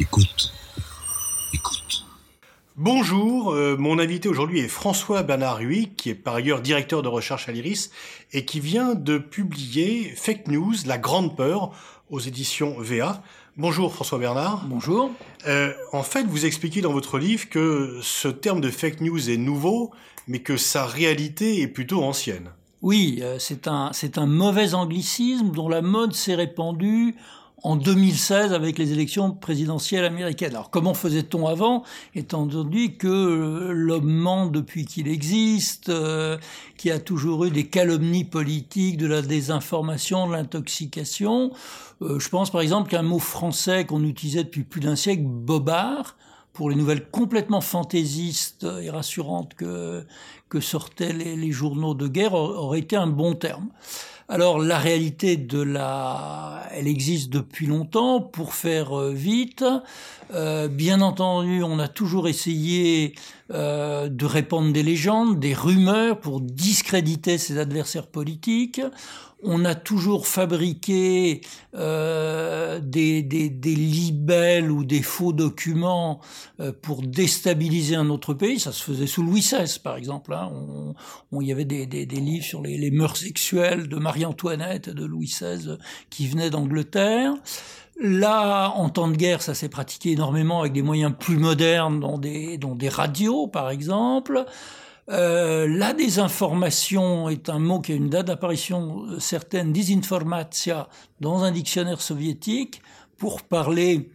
Écoute. Écoute. Bonjour, euh, mon invité aujourd'hui est François Bernard Huy, qui est par ailleurs directeur de recherche à l'IRIS et qui vient de publier Fake News, la grande peur aux éditions VA. Bonjour François Bernard. Bonjour. Euh, en fait, vous expliquez dans votre livre que ce terme de fake news est nouveau, mais que sa réalité est plutôt ancienne. Oui, euh, c'est un, c'est un mauvais anglicisme dont la mode s'est répandue en 2016 avec les élections présidentielles américaines. Alors comment faisait-on avant, étant donné que euh, l'homme ment depuis qu'il existe, euh, qui a toujours eu des calomnies politiques, de la désinformation, de l'intoxication euh, Je pense par exemple qu'un mot français qu'on utilisait depuis plus d'un siècle, bobard, pour les nouvelles complètement fantaisistes et rassurantes que, que sortaient les, les journaux de guerre, aurait été un bon terme. Alors la réalité de la, elle existe depuis longtemps. Pour faire euh, vite, euh, bien entendu, on a toujours essayé euh, de répandre des légendes, des rumeurs pour discréditer ses adversaires politiques on a toujours fabriqué euh, des, des, libelles ou des faux documents euh, pour déstabiliser un autre pays. Ça se faisait sous Louis XVI, par exemple. Hein. On, il y avait des, des, des livres sur les, les, mœurs sexuelles de Marie-Antoinette et de Louis XVI qui venaient d'Angleterre. Là, en temps de guerre, ça s'est pratiqué énormément avec des moyens plus modernes, dans des radios, par exemple. Euh, la désinformation est un mot qui a une date d'apparition euh, certaine, disinformatia, dans un dictionnaire soviétique, pour parler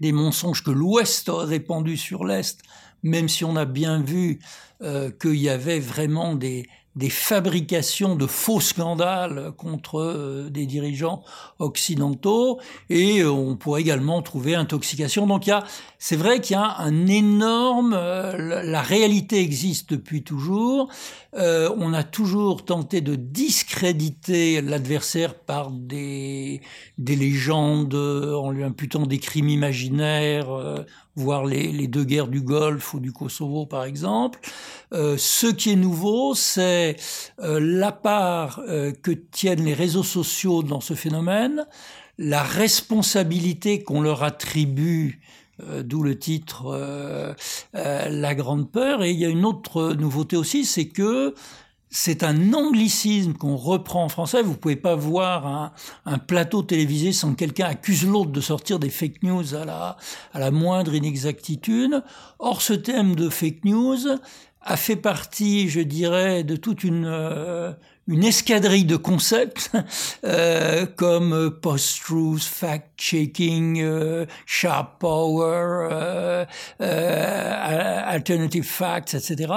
des mensonges que l'Ouest a répandus sur l'Est, même si on a bien vu euh, qu'il y avait vraiment des, des fabrications de faux scandales contre euh, des dirigeants occidentaux et euh, on pourrait également trouver intoxication. Donc il y a, c'est vrai qu'il y a un énorme, euh, la réalité existe depuis toujours. on a toujours tenté de discréditer l'adversaire par des, des légendes en lui imputant des crimes imaginaires, voire les, les, deux guerres du Golfe ou du Kosovo par exemple. Euh, ce qui est nouveau, c'est euh, la part euh, que tiennent les réseaux sociaux dans ce phénomène, la responsabilité qu'on leur attribue d'où le titre La Grande Peur. Et il y a une autre nouveauté aussi, c'est que c'est un anglicisme qu'on reprend en français. Vous pouvez pas voir un, plateau télévisé sans que quelqu'un accuse l'autre de sortir des fake news à la, moindre inexactitude. Or, ce thème de fake news a fait partie, je dirais, de toute une, euh, escadrille de concepts euh, comme post-truth, fact-checking, euh, sharp power, euh, euh, alternative facts, etc.,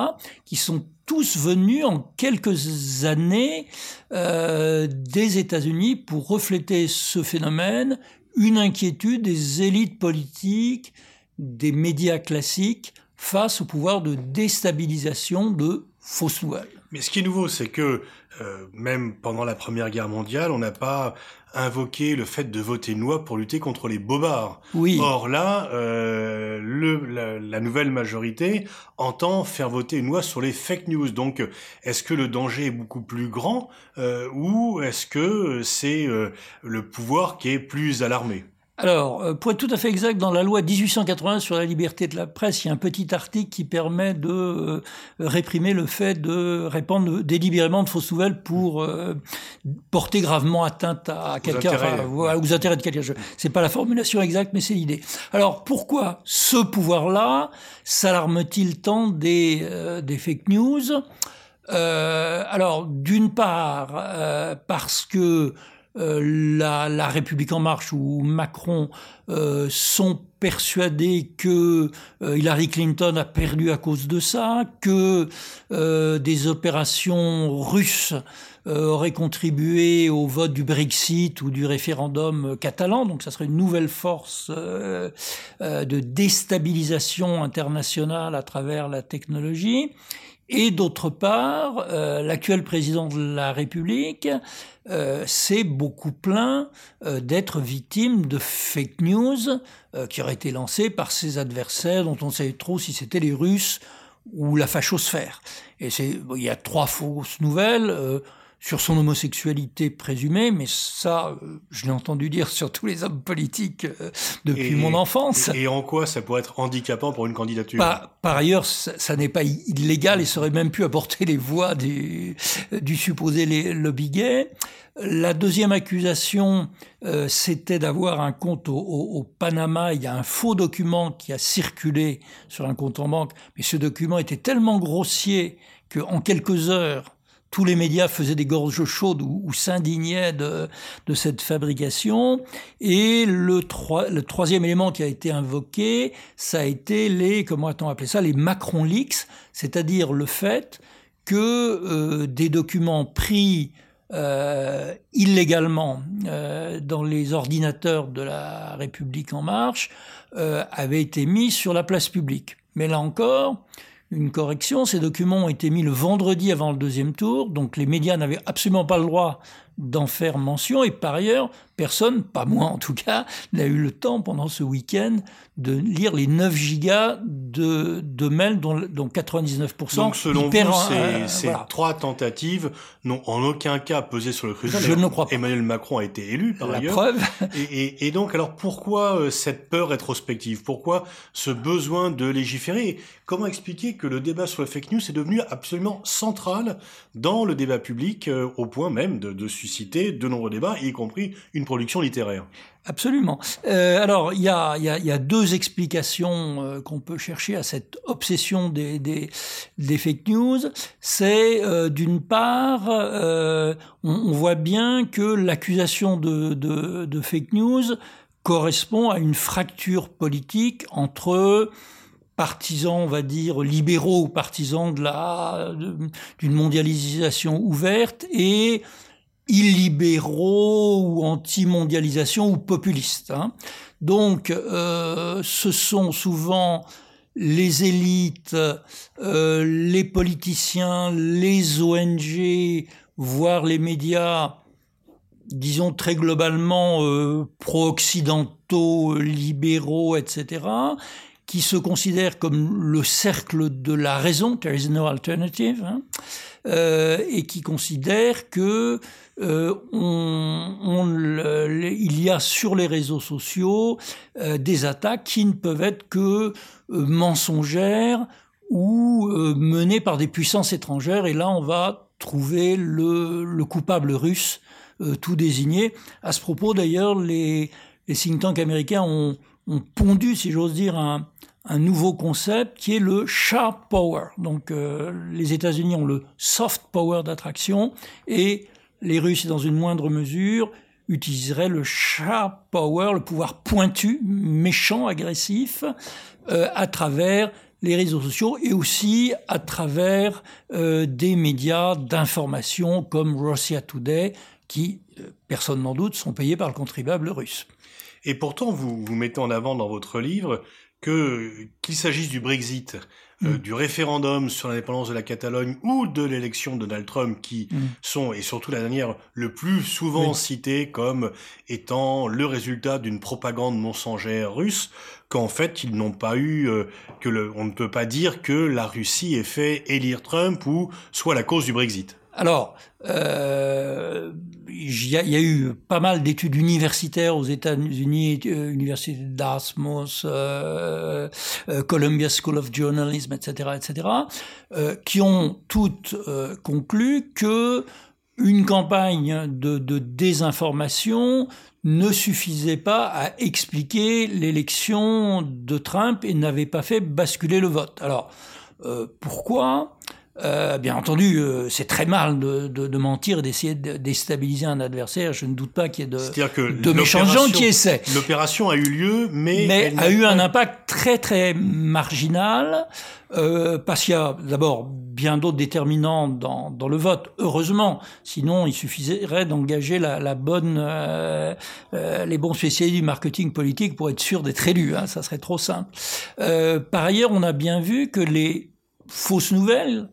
qui sont tous venus en quelques années euh, des États-Unis pour refléter ce phénomène, une inquiétude des élites politiques, des médias classiques face au pouvoir de déstabilisation de fausses nouvelles. Mais ce qui est nouveau, c'est que euh, même pendant la Première Guerre mondiale, on n'a pas invoqué le fait de voter une loi pour lutter contre les bobards. Oui. Or là, euh, le, la, la, nouvelle majorité entend faire voter une loi sur les fake news. Donc, est-ce que le danger est beaucoup plus grand euh, ou est-ce que c'est euh, le pouvoir qui est plus alarmé? Alors, euh, pour être tout à fait exact, dans la loi 1880 sur la liberté de la presse, il y a un petit article qui permet de euh, réprimer le fait de répandre délibérément de fausses nouvelles pour euh, porter gravement atteinte à quelqu'un, enfin, aux intérêts de quelqu'un. C'est pas la formulation exacte, mais c'est l'idée. Alors, pourquoi ce pouvoir-là s'alarme-t-il tant des, des fake news? Alors, d'une part, parce que euh, la, République en marche ou Macron euh, sont persuadés que euh, Hillary Clinton a perdu à cause de ça, que des opérations russes auraient contribué au vote du Brexit ou du référendum catalan, donc ça serait une nouvelle force de déstabilisation internationale à travers la technologie. Et d'autre part, euh, l'actuel président de la République euh, s'est beaucoup plaint euh, d'être victime de fake news euh, qui auraient été lancées par ses adversaires dont on ne savait trop si c'était les Russes ou la fachosphère. Et c'est, il y a trois fausses nouvelles. Sur son homosexualité présumée, mais ça, euh, je l'ai entendu dire sur tous les hommes politiques euh, depuis mon enfance. Et, en quoi ça pourrait être handicapant pour une candidature? Par, par, ailleurs, ça, n'est pas illégal et ça aurait même pu apporter les voix du, du supposé lobby gay. La deuxième accusation, euh, c'était d'avoir un compte au, au, Panama. Il y a un faux document qui a circulé sur un compte en banque, mais ce document était tellement grossier qu'en quelques heures, tous les médias faisaient des gorges chaudes ou, s'indignaient de, cette fabrication. Et le, troisième élément qui a été invoqué, ça a été les, comment a-t-on appelé ça, les Macron Leaks, c'est-à-dire le fait que euh, des documents pris euh, illégalement euh, dans les ordinateurs de la République en marche avaient été mis sur la place publique. Mais là encore, une correction. Ces documents ont été mis le vendredi avant le deuxième tour, donc les médias n'avaient absolument pas le droit d'en faire mention. Et par ailleurs, personne, pas moi en tout cas, n'a eu le temps pendant ce week-end de lire les 9 gigas de, de mails dont, dont 99% Donc selon vous, ces, ces trois tentatives n'ont en aucun cas pesé sur le scrutin. Je ne crois pas. Emmanuel Macron a été élu par La ailleurs. preuve. Et, et, et, donc alors pourquoi euh, cette peur rétrospective? Pourquoi ce besoin de légiférer? Comment expliquer que le débat sur le fake news est devenu absolument central dans le débat public euh, au point même de, de susciter de nombreux débats, y compris une production littéraire. Absolument. Euh, alors, il y a, deux explications euh, qu'on peut chercher à cette obsession des, fake news. C'est euh, d'une part, on, voit bien que l'accusation de, de, fake news correspond à une fracture politique entre partisans, on va dire, libéraux partisans de la d'une mondialisation ouverte et illibéraux ou anti-mondialisation ou populistes. Hein. Donc, euh, ce sont souvent les élites, euh, les politiciens, les ONG, voire les médias, disons très globalement euh, pro-occidentaux, libéraux, etc., qui se considèrent comme le cercle de la raison, there is no alternative, hein, euh, et qui considèrent que euh, il y a sur les réseaux sociaux euh, des attaques qui ne peuvent être que mensongères ou menées par des puissances étrangères, et là on va trouver le, le coupable russe tout désigné. À ce propos, d'ailleurs, les, les think tanks américains ont, ont pondu, si j'ose dire, un, un nouveau concept qui est le sharp power. Donc euh, les États-Unis ont le soft power d'attraction et les Russes, dans une moindre mesure, utiliseraient le sharp power, le pouvoir pointu, méchant, agressif, euh, à travers les réseaux sociaux et aussi à travers euh, des médias d'information comme Russia Today, qui, euh, personne n'en doute, sont payés par le contribuable russe. Et pourtant, vous, vous mettez en avant dans votre livre que qu'il s'agisse du Brexit, euh, mm. du référendum sur l'indépendance de la Catalogne ou de l'élection de Donald Trump, qui mm. sont, et surtout la dernière, le plus souvent oui. citées comme étant le résultat d'une propagande mensongère russe, qu'en fait ils n'ont pas eu, euh, que le, on ne peut pas dire que la Russie ait fait élire Trump ou soit la cause du Brexit. Alors, euh, il y, a eu pas mal d'études universitaires aux États-Unis, euh, université d'Asmus, euh, Columbia School of Journalism, etc., etc., qui ont toutes conclu que une campagne de, de, désinformation ne suffisait pas à expliquer l'élection de Trump et n'avait pas fait basculer le vote. Alors, pourquoi? Euh, bien entendu, euh, c'est très mal de, de, de mentir et d'essayer de déstabiliser un adversaire. Je ne doute pas qu'il y ait de, de méchants gens qui essaient. L'opération a eu lieu, mais, mais a eu un impact très très marginal euh, parce qu'il y a d'abord bien d'autres déterminants dans, dans, le vote. Heureusement, sinon il suffirait d'engager la, la, bonne, euh, euh, les bons spécialistes du marketing politique pour être sûr d'être élu. Hein, ça serait trop simple. Euh, par ailleurs, on a bien vu que les fausses nouvelles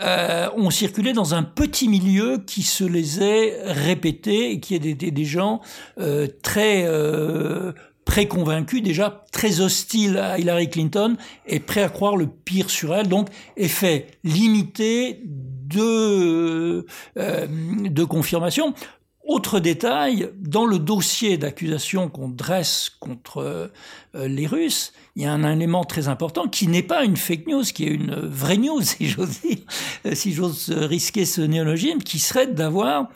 euh, ont circulé dans un petit milieu qui se les est répétés et qui est des, des gens euh, très euh, préconvaincus, déjà très hostiles à Hillary Clinton et prêts à croire le pire sur elle. Donc, effet limité de, de confirmation. Autre détail, dans le dossier d'accusation qu'on dresse contre les Russes, il y a un élément très important qui n'est pas une fake news, qui est une vraie news, si j'ose dire, si j'ose risquer ce néologisme, qui serait d'avoir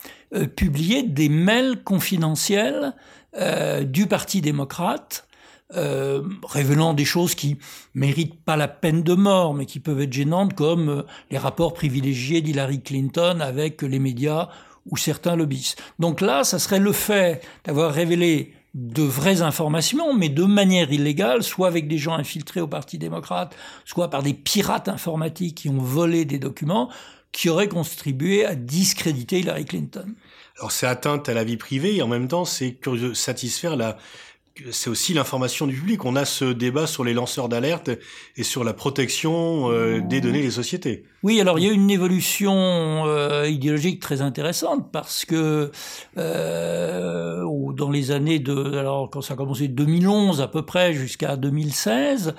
publié des mails confidentiels du Parti démocrate euh, révélant des choses qui méritent pas la peine de mort, mais qui peuvent être gênantes, comme euh, les rapports privilégiés d'Hillary Clinton avec les médias ou certains lobbyistes. Donc là, ça serait le fait d'avoir révélé de vraies informations, mais de manière illégale, soit avec des gens infiltrés au Parti démocrate, soit par des pirates informatiques qui ont volé des documents, qui auraient contribué à discréditer Hillary Clinton. Alors c'est atteinte à la vie privée et en même temps c'est satisfaire la c'est aussi l'information du public. On a ce débat sur les lanceurs d'alerte et sur la protection euh, des données des sociétés. Oui, alors il y a une évolution euh, idéologique très intéressante parce que euh, dans les années de, alors quand ça a commencé 2011 à peu près jusqu'à 2016,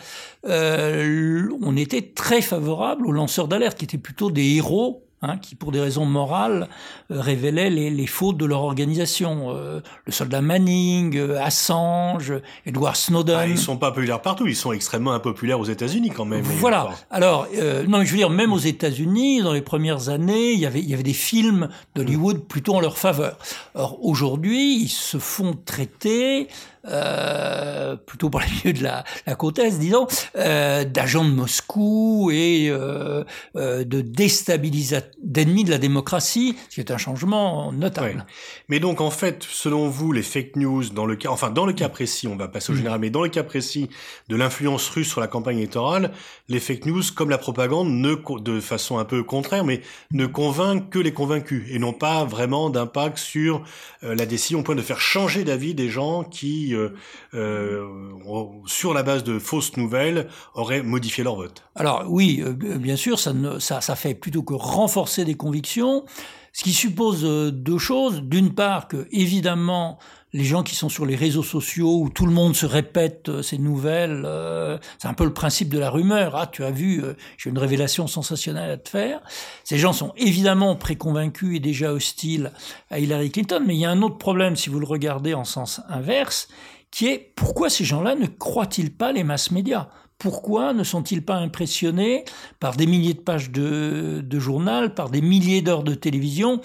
on était très favorable aux lanceurs d'alerte qui étaient plutôt des héros Hein, qui, pour des raisons morales, euh, révélaient les, les, fautes de leur organisation. Euh, le soldat Manning, euh, Assange, Edward Snowden. Ah, ils sont pas populaires partout, ils sont extrêmement impopulaires aux États-Unis quand même. Voilà. Alors, non, je veux dire, même aux États-Unis, dans les premières années, il y avait, il y avait des films d'Hollywood plutôt en leur faveur. Or, aujourd'hui, ils se font traiter euh, plutôt pour les milieux de la, la côte est, disons, euh, d'agents de Moscou et euh, euh de déstabilisateurs, d'ennemis de la démocratie, ce qui est un changement notable. Mais donc, en fait, selon vous, les fake news, dans le cas, enfin, dans le cas précis, on va passer au mm. général, mais dans le cas précis de l'influence russe sur la campagne électorale, les fake news, comme la propagande, ne, de façon un peu contraire, mais ne convainquent que les convaincus et n'ont pas vraiment d'impact sur euh, la décision au point de faire changer d'avis des gens qui sur la base de fausses nouvelles, auraient modifié leur vote. Alors oui, euh, bien sûr, ça fait plutôt que renforcer des convictions, ce qui suppose deux choses. D'une part, que évidemment, les gens qui sont sur les réseaux sociaux où tout le monde se répète ces nouvelles, c'est un peu le principe de la rumeur. Ah, tu as vu, j'ai une révélation sensationnelle à te faire. Ces gens sont évidemment préconvaincus et déjà hostiles à Hillary Clinton, mais il y a un autre problème si vous le regardez en sens inverse, qui est pourquoi ces gens-là ne croient-ils pas les masses médias? Pourquoi ne sont-ils pas impressionnés par des milliers de pages de, journal, par des milliers d'heures de télévision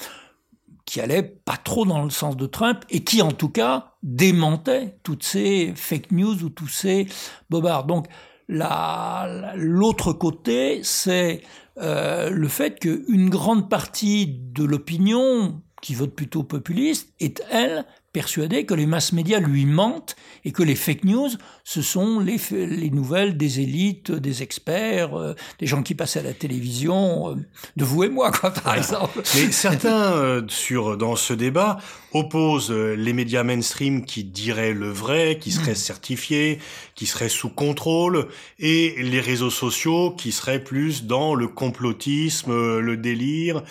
qui allaient pas trop dans le sens de Trump et qui en tout cas démentaient toutes ces fake news ou tous ces bobards. Donc l'autre côté, c'est euh, le fait qu'une grande partie de l'opinion qui vote plutôt populiste est, elle, persuadé que les masses médias lui mentent et que les fake news, ce sont les, les nouvelles des élites, des experts, euh, des gens qui passent à la télévision, euh, de vous et moi, quoi, par exemple. Mais certains, euh, sur, dans ce débat, opposent les médias mainstream qui diraient le vrai, qui seraient mm. certifiés, qui seraient sous contrôle, et les réseaux sociaux qui seraient plus dans le complotisme, le délire,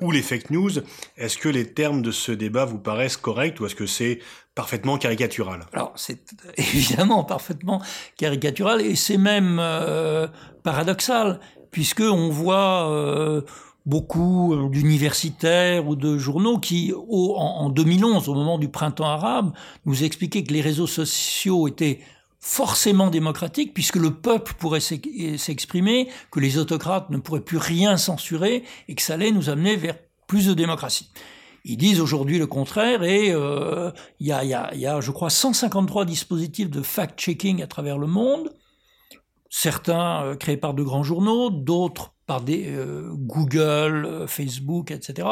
ou les fake news. Est-ce que les termes de ce débat vous paraissent corrects ou est-ce que c'est parfaitement caricatural? Alors c'est évidemment parfaitement caricatural et c'est même euh, paradoxal puisque on voit euh, beaucoup euh, d'universitaires ou de journaux qui, en, 2011, au moment du printemps arabe, nous expliquaient que les réseaux sociaux étaient forcément démocratiques puisque le peuple pourrait s'exprimer, que les autocrates ne pourraient plus rien censurer et que ça allait nous amener vers plus de démocratie. Ils disent aujourd'hui le contraire et euh, il y, a, y, a, y, a, je crois, 153 dispositifs de fact-checking à travers le monde, certains euh, créés par de grands journaux, d'autres par euh, Google, Facebook, etc.,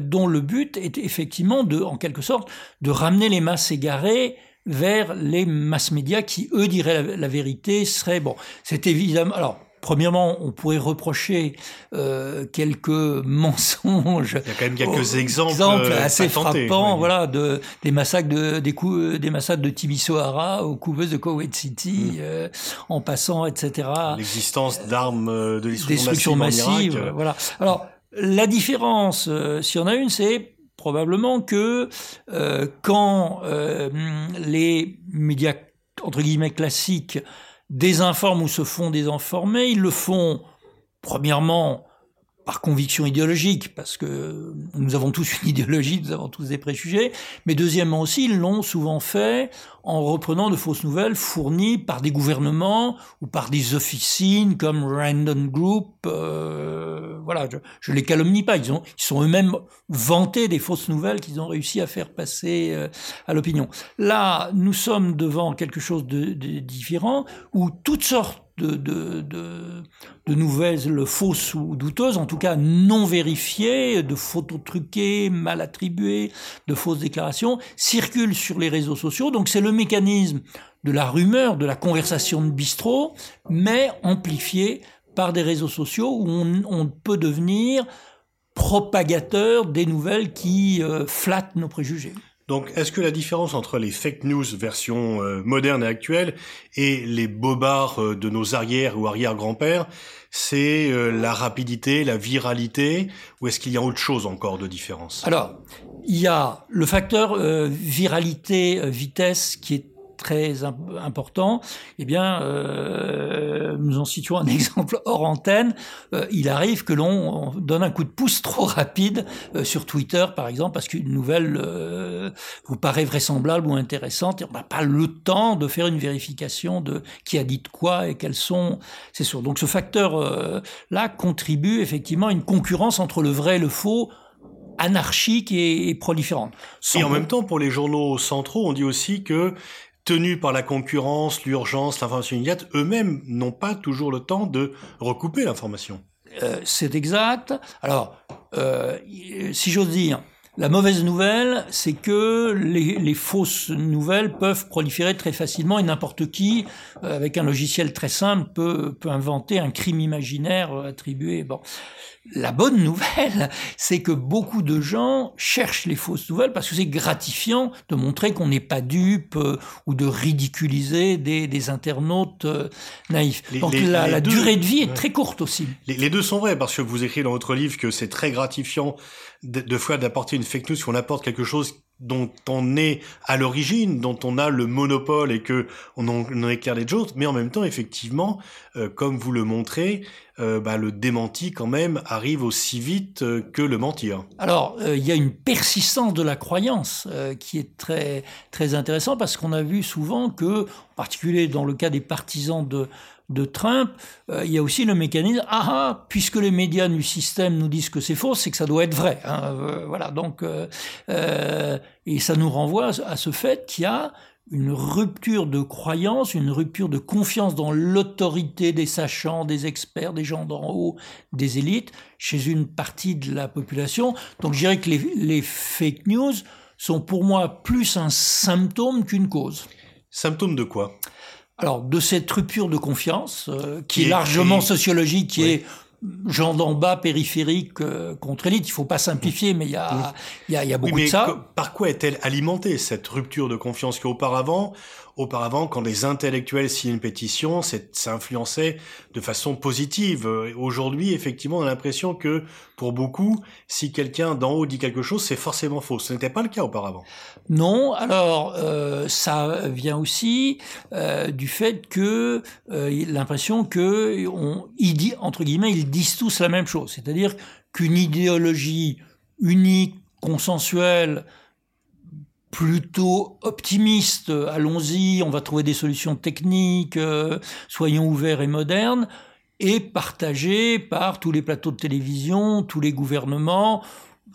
dont le but est effectivement de, en quelque sorte, de ramener les masses égarées vers les masses médias qui, eux, diraient la, vérité, serait bon. C'est évidemment, Premièrement, on pourrait reprocher euh, quelques mensonges. Il y a quand même quelques exemples, euh, assez frappants, voilà, de des massacres de des coups, des massacres de Timisoara aux couveuses de Kuwait City, mm. euh, en passant, etc. L'existence d'armes euh, de destruction massive, massive voilà. Alors la différence, si on a une, c'est probablement que quand les médias entre guillemets classiques désinforment ou se font désinformer. Ils le font, premièrement, par conviction idéologique, parce que nous avons tous une idéologie, nous avons tous des préjugés, mais deuxièmement aussi, ils l'ont souvent fait en reprenant de fausses nouvelles fournies par des gouvernements ou par des officines comme Random Group. Euh, voilà, je, ne les calomnie pas, ils, ont, ils sont eux-mêmes vantés des fausses nouvelles qu'ils ont réussi à faire passer euh, à l'opinion. Là, nous sommes devant quelque chose de, de différent, où toutes sortes de, de, de, de, nouvelles fausses ou douteuses, en tout cas non vérifiées, de photos truquées, mal attribuées, de fausses déclarations, circulent sur les réseaux sociaux. Donc c'est le mécanisme de la rumeur, de la conversation de bistrot, mais amplifié par des réseaux sociaux où on, peut devenir propagateur des nouvelles qui euh, flattent nos préjugés. Donc, est-ce que la différence entre les fake news version euh, moderne et actuelle et les bobards euh, de nos arrières ou arrière-grands-pères, c'est euh, la rapidité, la viralité, ou est-ce qu'il y a autre chose encore de différence? Alors, il y a le facteur viralité, vitesse qui est très important, eh bien, euh, nous en situons un exemple hors antenne. Euh, il arrive que l'on donne un coup de pouce trop rapide euh, sur Twitter, par exemple, parce qu'une nouvelle euh, vous paraît vraisemblable ou intéressante, et on n'a pas le temps de faire une vérification de qui a dit quoi et quels sont. C'est sûr. Donc ce facteur-là contribue effectivement à une concurrence entre le vrai et le faux anarchique et, proliférante. et en même temps, pour les journaux centraux, on dit aussi que tenus par la concurrence, l'urgence, l'information immédiate, eux-mêmes n'ont pas toujours le temps de recouper l'information. Euh, c'est exact. Alors, euh, si j'ose dire, la mauvaise nouvelle, c'est que les, les, fausses nouvelles peuvent proliférer très facilement et n'importe qui, euh, avec un logiciel très simple, peut, peut inventer un crime imaginaire euh, attribué. Bon, la bonne nouvelle, c'est que beaucoup de gens cherchent les fausses nouvelles parce que c'est gratifiant de montrer qu'on n'est pas dupe euh, ou de ridiculiser des, des internautes naïfs. Donc la, la durée de vie est très courte aussi. Les, les, deux sont vrais parce que vous écrivez dans votre livre que c'est très gratifiant de, de fois d'apporter une fake news si on apporte quelque chose dont on est à l'origine, dont on a le monopole et que on en, éclaire les choses, mais en même temps, effectivement, euh, comme vous le montrez, euh, bah, le démenti quand même arrive aussi vite euh, que le mentir. Alors, euh, il y a une persistance de la croyance qui est très très intéressant parce qu'on a vu souvent que, en particulier dans le cas des partisans de Trump, il y a aussi le mécanisme ah ah puisque les médias du système nous disent que c'est faux, c'est que ça doit être vrai. Hein, voilà donc et ça nous renvoie à ce fait qu'il y a une rupture de croyance, une rupture de confiance dans l'autorité des sachants, des experts, des gens d'en haut, des élites, chez une partie de la population. Donc je dirais que les, les fake news sont pour moi plus un symptôme qu'une cause. Symptôme de quoi? Alors, de cette rupture de confiance, euh, qui, qui, est largement qui... sociologique, qui oui. est gens d'en bas, périphérique euh, contre élite. Il faut pas simplifier, mais il y a, y a, y a beaucoup oui, de ça. Par quoi est-elle alimentée, cette rupture de confiance qu'auparavant, Auparavant, quand les intellectuels signent une pétition, ça influençait de façon positive. Aujourd'hui, effectivement, on a l'impression que, pour beaucoup, si quelqu'un d'en haut dit quelque chose, c'est forcément faux. Ce n'était pas le cas auparavant. Non, alors euh, ça vient aussi euh, du fait que euh, l'impression que on, ils dit, entre guillemets, ils disent tous la même chose, c'est-à-dire qu'une idéologie unique, consensuelle, plutôt optimiste, allons-y, on va trouver des solutions techniques, euh, soyons ouverts et modernes, et partagé par tous les plateaux de télévision, tous les gouvernements.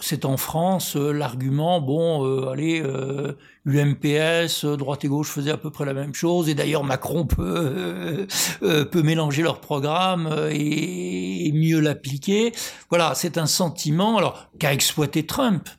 C'est en France euh, l'argument, bon, euh, allez, euh, UMPS, droite et gauche faisaient à peu près la même chose, et d'ailleurs Macron peut, peut mélanger leur programme et, et mieux l'appliquer. Voilà, c'est un sentiment, alors qu'a exploité Trump, euh,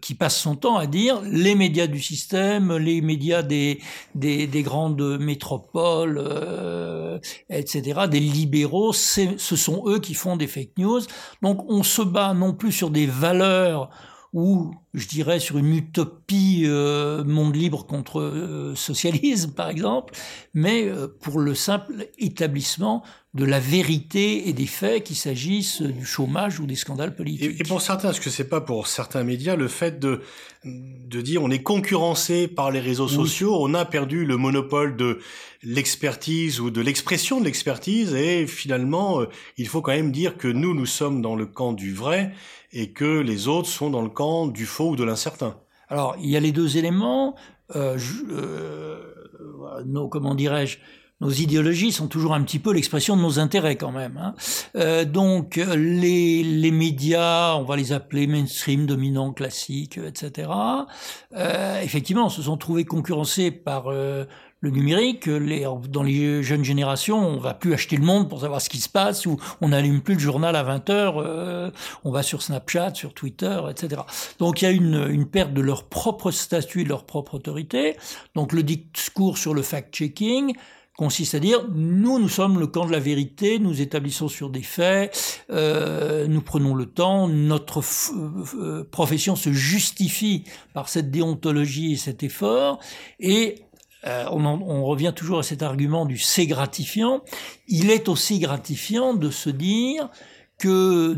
qui passe son temps à dire les médias du système, les médias des, des, des grandes métropoles, euh, etc., des libéraux, ce sont eux qui font des fake news. Donc on se bat non plus sur des valeurs ou je dirais, sur une utopie euh, monde libre contre euh, socialisme, par exemple, mais euh, pour le simple établissement de la vérité et des faits, qu'il s'agisse du chômage ou des scandales politiques. Et, pour certains, est-ce que c'est pas pour certains médias le fait de de dire on est concurrencé par les réseaux sociaux, on a perdu le monopole de l'expertise ou de l'expression de l'expertise et finalement il faut quand même dire que nous nous sommes dans le camp du vrai et que les autres sont dans le camp du faux ou de l'incertain. Alors, il y a les deux éléments. Euh, euh, nos, comment dirais-je, nos idéologies sont toujours un petit peu l'expression de nos intérêts quand même. Hein. Euh, donc les, les médias, on va les appeler mainstream, dominants, classiques, etc. Effectivement, se sont trouvés concurrencés par le numérique, les, dans les jeunes générations, on va plus acheter le monde pour savoir ce qui se passe, ou on n'allume plus le journal à 20 heures, euh, on va sur Snapchat, sur Twitter, etc. Donc il y a une, une perte de leur propre statut, de leur propre autorité. Donc le discours sur le fact-checking, consiste à dire nous, nous sommes le camp de la vérité, nous établissons sur des faits, euh, nous prenons le temps, notre euh, profession se justifie par cette déontologie et cet effort, et euh, on, revient toujours à cet argument du c'est gratifiant. Il est aussi gratifiant de se dire que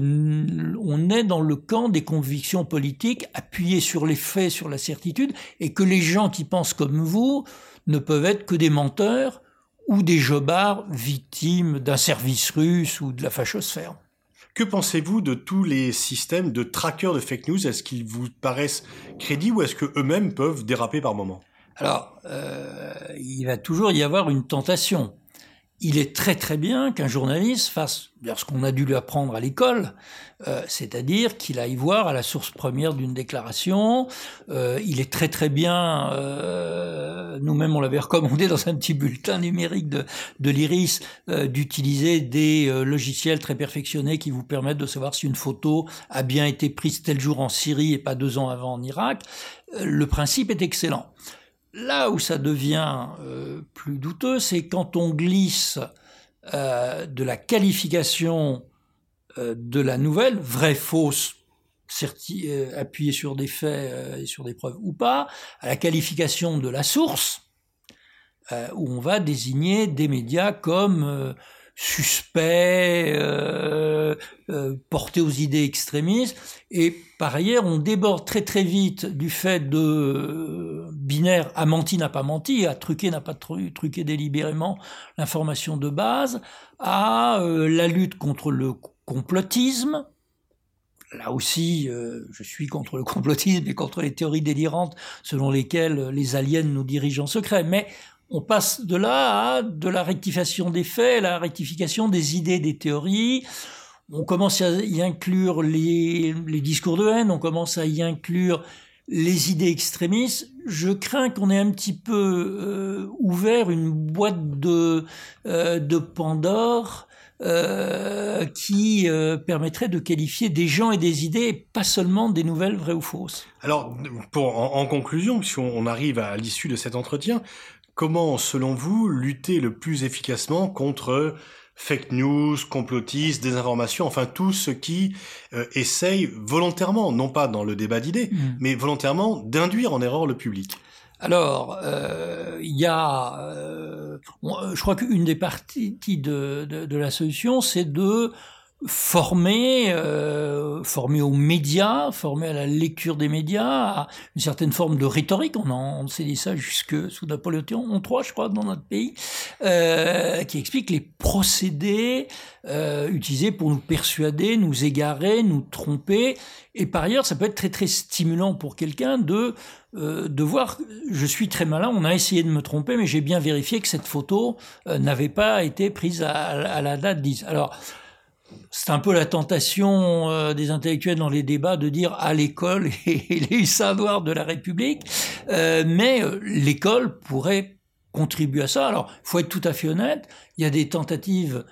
on est dans le camp des convictions politiques appuyées sur les faits, sur la certitude, et que les gens qui pensent comme vous ne peuvent être que des menteurs ou des jobards victimes d'un service russe ou de la fachosphère. Que pensez-vous de tous les systèmes de trackers de fake news? Est-ce qu'ils vous paraissent crédibles ou est-ce qu'eux-mêmes peuvent déraper par moments? Alors, euh, il va toujours y avoir une tentation. Il est très très bien qu'un journaliste fasse ce qu'on a dû lui apprendre à l'école, euh, c'est-à-dire qu'il aille voir à la source première d'une déclaration. Euh, il est très très bien, euh, nous-mêmes on l'avait recommandé dans un petit bulletin numérique de, de l'IRIS, euh, d'utiliser des logiciels très perfectionnés qui vous permettent de savoir si une photo a bien été prise tel jour en Syrie et pas deux ans avant en Irak. le principe est excellent. Là où ça devient euh, plus douteux, c'est quand on glisse euh, de la qualification euh, de la nouvelle, vraie, fausse, appuyée sur des faits et sur des preuves ou pas, à la qualification de la source, où on va désigner des médias comme suspect, euh, euh, porté aux idées extrémistes. Et par ailleurs, on déborde très très vite du fait de binaire a menti, n'a pas menti, a truqué, n'a pas truqué délibérément l'information de base, à euh, la lutte contre le complotisme. Là aussi, je suis contre le complotisme et contre les théories délirantes selon lesquelles les aliens nous dirigent en secret. Mais on passe de là à de la rectification des faits, la rectification des idées, des théories. On commence à y inclure les, discours de haine, on commence à y inclure les idées extrémistes. Je crains qu'on ait un petit peu euh, ouvert une boîte de, euh, de Pandore euh, qui permettrait de qualifier des gens et des idées, pas seulement des nouvelles vraies ou fausses. Alors, pour, en, en conclusion, si on arrive à l'issue de cet entretien, Comment, selon vous, lutter le plus efficacement contre fake news, complotistes, désinformation, enfin tout ce qui euh, essaye volontairement, non pas dans le débat d'idées, mm. mais volontairement d'induire en erreur le public alors, euh, il y a, euh, je crois qu'une des parties de, de, de la solution, c'est de formé, euh, formé aux médias, formé à la lecture des médias, à une certaine forme de rhétorique. On, en, on s'est ça jusque sous Napoléon III, je crois, dans notre pays, euh, qui explique les procédés euh, utilisés pour nous persuader, nous égarer, nous tromper. Et par ailleurs, ça peut être très très stimulant pour quelqu'un de euh, de voir, je suis très malin, on a essayé de me tromper, mais j'ai bien vérifié que cette photo euh, n'avait pas été prise à, à la date 10. Alors, c'est un peu la tentation euh, des intellectuels dans les débats de dire à l'école et les savoirs de la République, euh, mais euh, l'école pourrait contribuer à ça. Alors, faut être tout à fait honnête, il y a des tentatives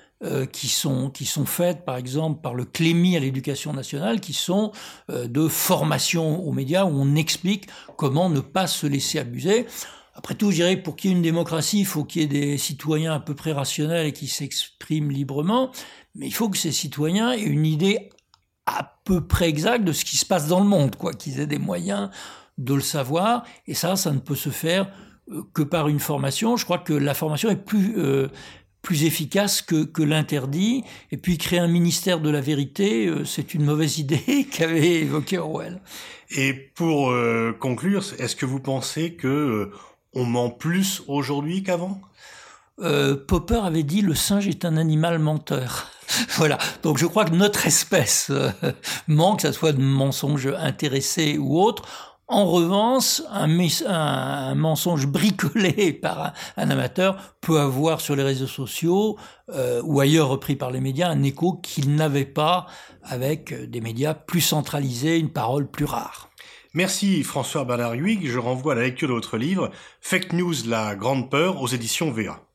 qui sont qui sont faites par exemple par le Clémy à l'éducation nationale qui sont de formation aux médias où on explique comment ne pas se laisser abuser. Après tout, je dirais pour qu'il y ait une démocratie, il faut qu'il y ait des citoyens à peu près rationnels et qui s'expriment librement. Mais il faut que ces citoyens aient une idée à peu près exact de ce qui se passe dans le monde, quoi, qu'ils aient des moyens de le savoir. Et ça, ça ne peut se faire euh, que par une formation. Je crois que la formation est plus euh, plus efficace que, que l'interdit. Et puis créer un ministère de la vérité, euh, c'est une mauvaise idée qu'avait évoqué Orwell. Et pour conclure, est-ce que vous pensez que on ment plus aujourd'hui qu'avant? Euh, Popper avait dit le singe est un animal menteur. voilà. Donc je crois que notre espèce euh, ment, que ce soit de mensonges intéressés ou autres. En revanche, un, mensonge bricolé par un, amateur peut avoir sur les réseaux sociaux euh, ou ailleurs repris par les médias un écho qu'il n'avait pas avec des médias plus centralisés, une parole plus rare. Merci François Bernard Je renvoie à la lecture de votre livre Fake News, la grande peur aux éditions VA.